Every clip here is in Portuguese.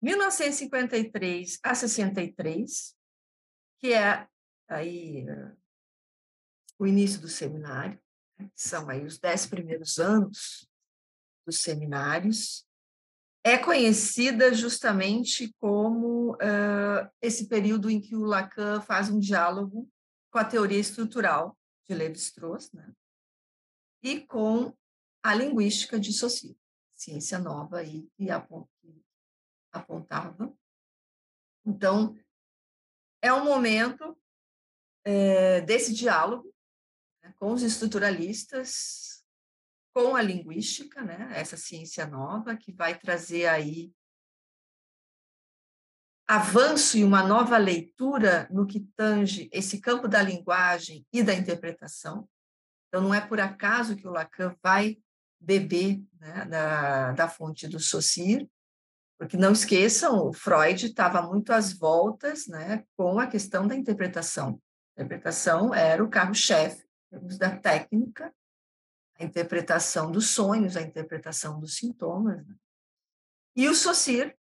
1953 a 63, que é aí o início do seminário, né, são aí os dez primeiros anos dos seminários, é conhecida justamente como uh, esse período em que o Lacan faz um diálogo com a teoria estrutural de Levi-Strauss, né? e com a linguística de Saussure, ciência nova aí que apontava. Então, é um momento é, desse diálogo né, com os estruturalistas, com a linguística, né, essa ciência nova que vai trazer aí avanço e uma nova leitura no que tange esse campo da linguagem e da interpretação. Então, não é por acaso que o Lacan vai beber né, da, da fonte do Saussure, porque não esqueçam, o Freud estava muito às voltas né, com a questão da interpretação. A interpretação era o carro-chefe da técnica, a interpretação dos sonhos, a interpretação dos sintomas. Né? E o Saussure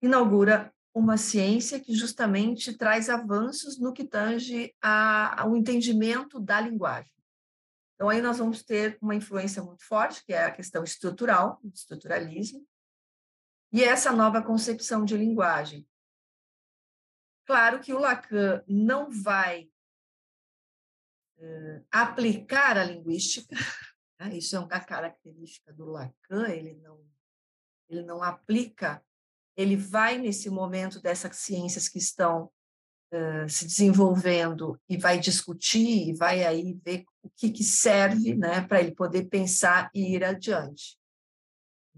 inaugura uma ciência que justamente traz avanços no que tange ao entendimento da linguagem. Então, aí nós vamos ter uma influência muito forte, que é a questão estrutural, estruturalismo, e essa nova concepção de linguagem. Claro que o Lacan não vai uh, aplicar a linguística, né? isso é uma característica do Lacan, ele não, ele não aplica, ele vai nesse momento dessas ciências que estão uh, se desenvolvendo e vai discutir e vai aí ver o que, que serve né, para ele poder pensar e ir adiante.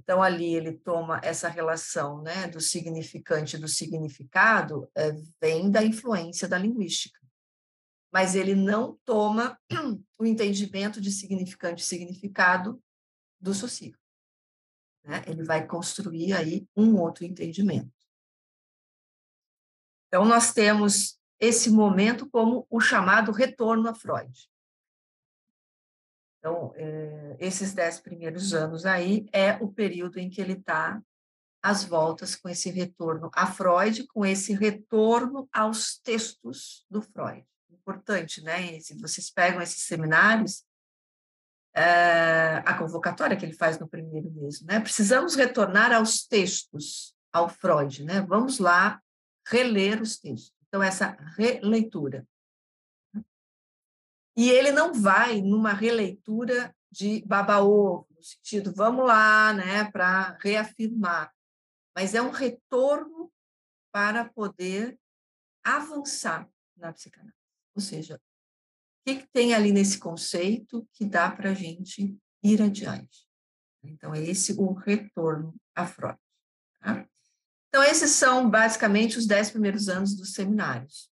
Então, ali ele toma essa relação né, do significante e do significado, é, vem da influência da linguística. Mas ele não toma o entendimento de significante e significado do socio. Né? Ele vai construir aí um outro entendimento. Então, nós temos esse momento como o chamado retorno a Freud. Então, é, esses dez primeiros anos aí é o período em que ele está às voltas com esse retorno a Freud, com esse retorno aos textos do Freud. Importante, né? Se vocês pegam esses seminários, é, a convocatória que ele faz no primeiro mesmo, né? Precisamos retornar aos textos, ao Freud, né? Vamos lá reler os textos. Então, essa releitura. E ele não vai numa releitura de baba-ovo, no sentido, vamos lá, né, para reafirmar, mas é um retorno para poder avançar na psicanálise. Ou seja, o que, que tem ali nesse conceito que dá para a gente ir adiante? Então, é esse o retorno a Freud. Tá? Então, esses são basicamente os dez primeiros anos dos seminários.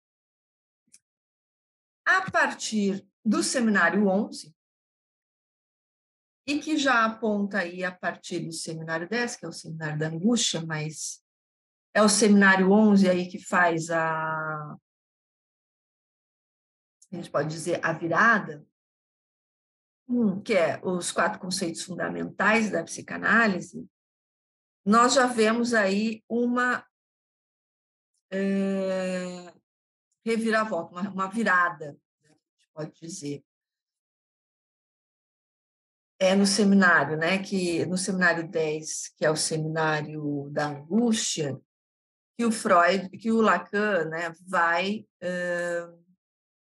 A partir do seminário 11, e que já aponta aí a partir do seminário 10, que é o seminário da angústia, mas é o seminário 11 aí que faz a a gente pode dizer a virada, um, que é os quatro conceitos fundamentais da psicanálise, nós já vemos aí uma é, reviravolta, uma, uma virada pode dizer. É no seminário, né, que no seminário 10, que é o seminário da angústia, que o Freud, que o Lacan, né, vai uh,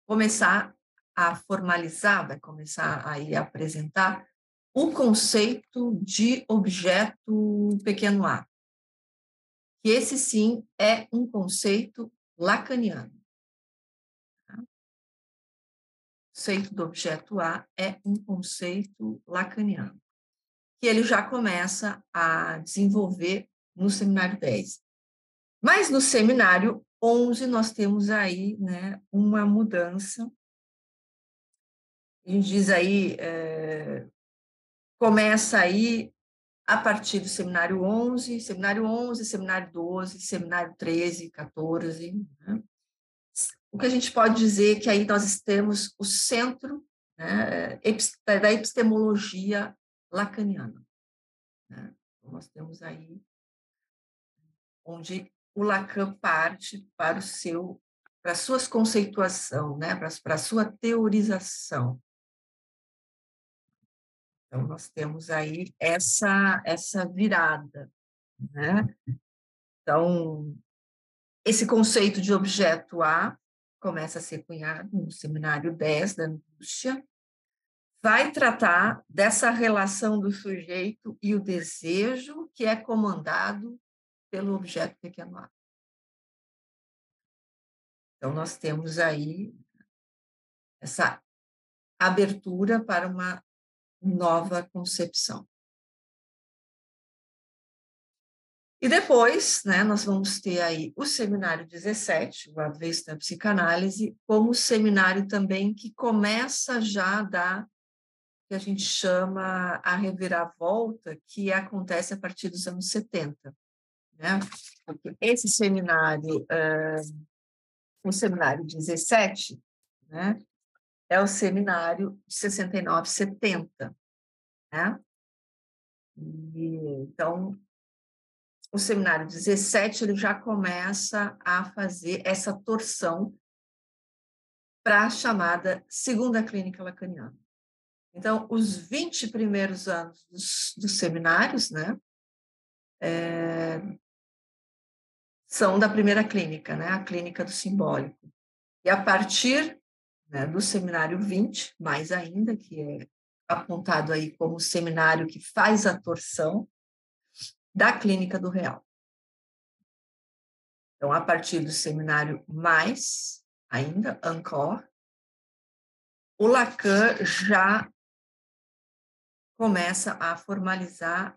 começar a formalizar, vai começar a apresentar o conceito de objeto pequeno a. Que esse sim é um conceito lacaniano conceito do objeto A é um conceito lacaniano, que ele já começa a desenvolver no seminário 10. Mas no seminário 11 nós temos aí né, uma mudança. A gente diz aí, é, começa aí a partir do seminário 11, seminário 11, seminário 12, seminário 13, 14, né? O que a gente pode dizer que aí nós temos o centro né, da epistemologia lacaniana. Né? Então, nós temos aí onde o Lacan parte para o seu para a sua conceituação, né, para, para sua teorização. Então, nós temos aí essa, essa virada. Né? Então, esse conceito de objeto A começa a ser cunhado no seminário 10 da angústia, vai tratar dessa relação do sujeito e o desejo que é comandado pelo objeto pequeno A. Então, nós temos aí essa abertura para uma nova concepção. E depois, né, nós vamos ter aí o seminário 17, o Avesso da Psicanálise, como seminário também que começa já a dar que a gente chama a reviravolta, que acontece a partir dos anos 70. Né? Esse seminário uh, o seminário 17, né, é o seminário de 69, 70. Né? Então, o seminário 17 ele já começa a fazer essa torção para a chamada segunda clínica lacaniana. Então, os 20 primeiros anos dos, dos seminários, né, é, são da primeira clínica, né, a clínica do simbólico. E a partir né, do seminário 20, mais ainda, que é apontado aí como o seminário que faz a torção da clínica do real. Então, a partir do seminário mais, ainda, Ancor, o Lacan já começa a formalizar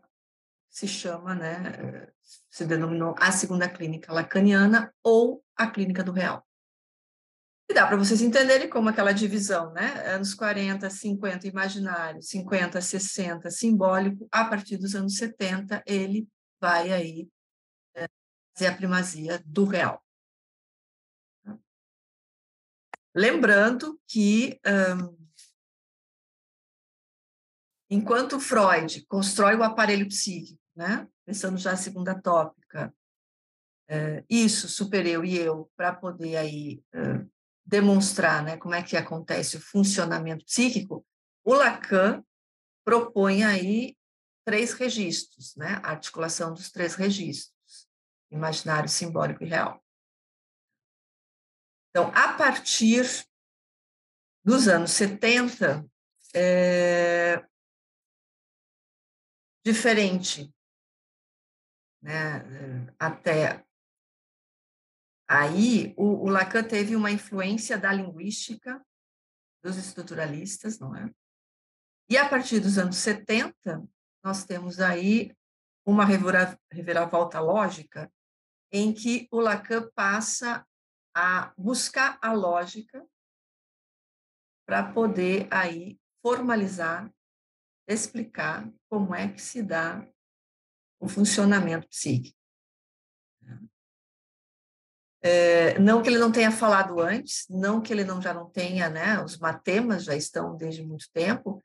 se chama, né, se denominou a segunda clínica lacaniana ou a clínica do real. E dá para vocês entenderem como aquela divisão, né? Anos 40, 50, imaginário, 50, 60, simbólico, a partir dos anos 70, ele vai aí é, fazer a primazia do real. Lembrando que um, enquanto Freud constrói o aparelho psíquico né? Pensando já a segunda tópica, é, isso, super eu e eu, para poder aí é, demonstrar, né, como é que acontece o funcionamento psíquico, o Lacan propõe aí três registros, né? A articulação dos três registros, imaginário, simbólico e real. Então, a partir dos anos 70, é, diferente né? Até aí, o, o Lacan teve uma influência da linguística dos estruturalistas, não é? E a partir dos anos 70, nós temos aí uma reviravolta lógica em que o Lacan passa a buscar a lógica para poder aí formalizar, explicar como é que se dá o funcionamento psíquico. É, não que ele não tenha falado antes, não que ele não já não tenha, né? Os matemas já estão desde muito tempo,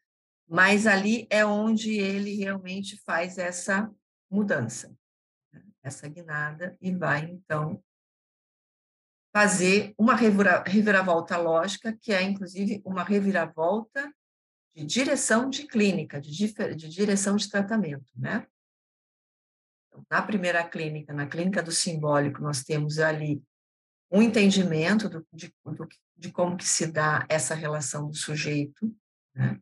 mas ali é onde ele realmente faz essa mudança, né? essa guinada e vai então fazer uma reviravolta lógica, que é inclusive uma reviravolta de direção de clínica, de, de direção de tratamento, né? na primeira clínica, na clínica do simbólico, nós temos ali um entendimento do, de, do, de como que se dá essa relação do sujeito né,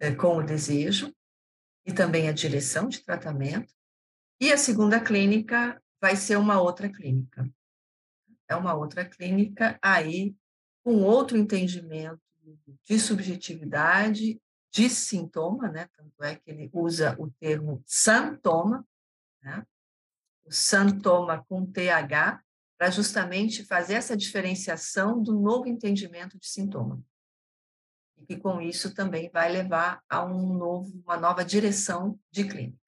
eh, com o desejo e também a direção de tratamento. E a segunda clínica vai ser uma outra clínica. É uma outra clínica aí com outro entendimento de subjetividade, de sintoma, né? Tanto é que ele usa o termo sintoma, né? o santoma com TH, para justamente fazer essa diferenciação do novo entendimento de sintoma. E que com isso também vai levar a um novo, uma nova direção de clínica.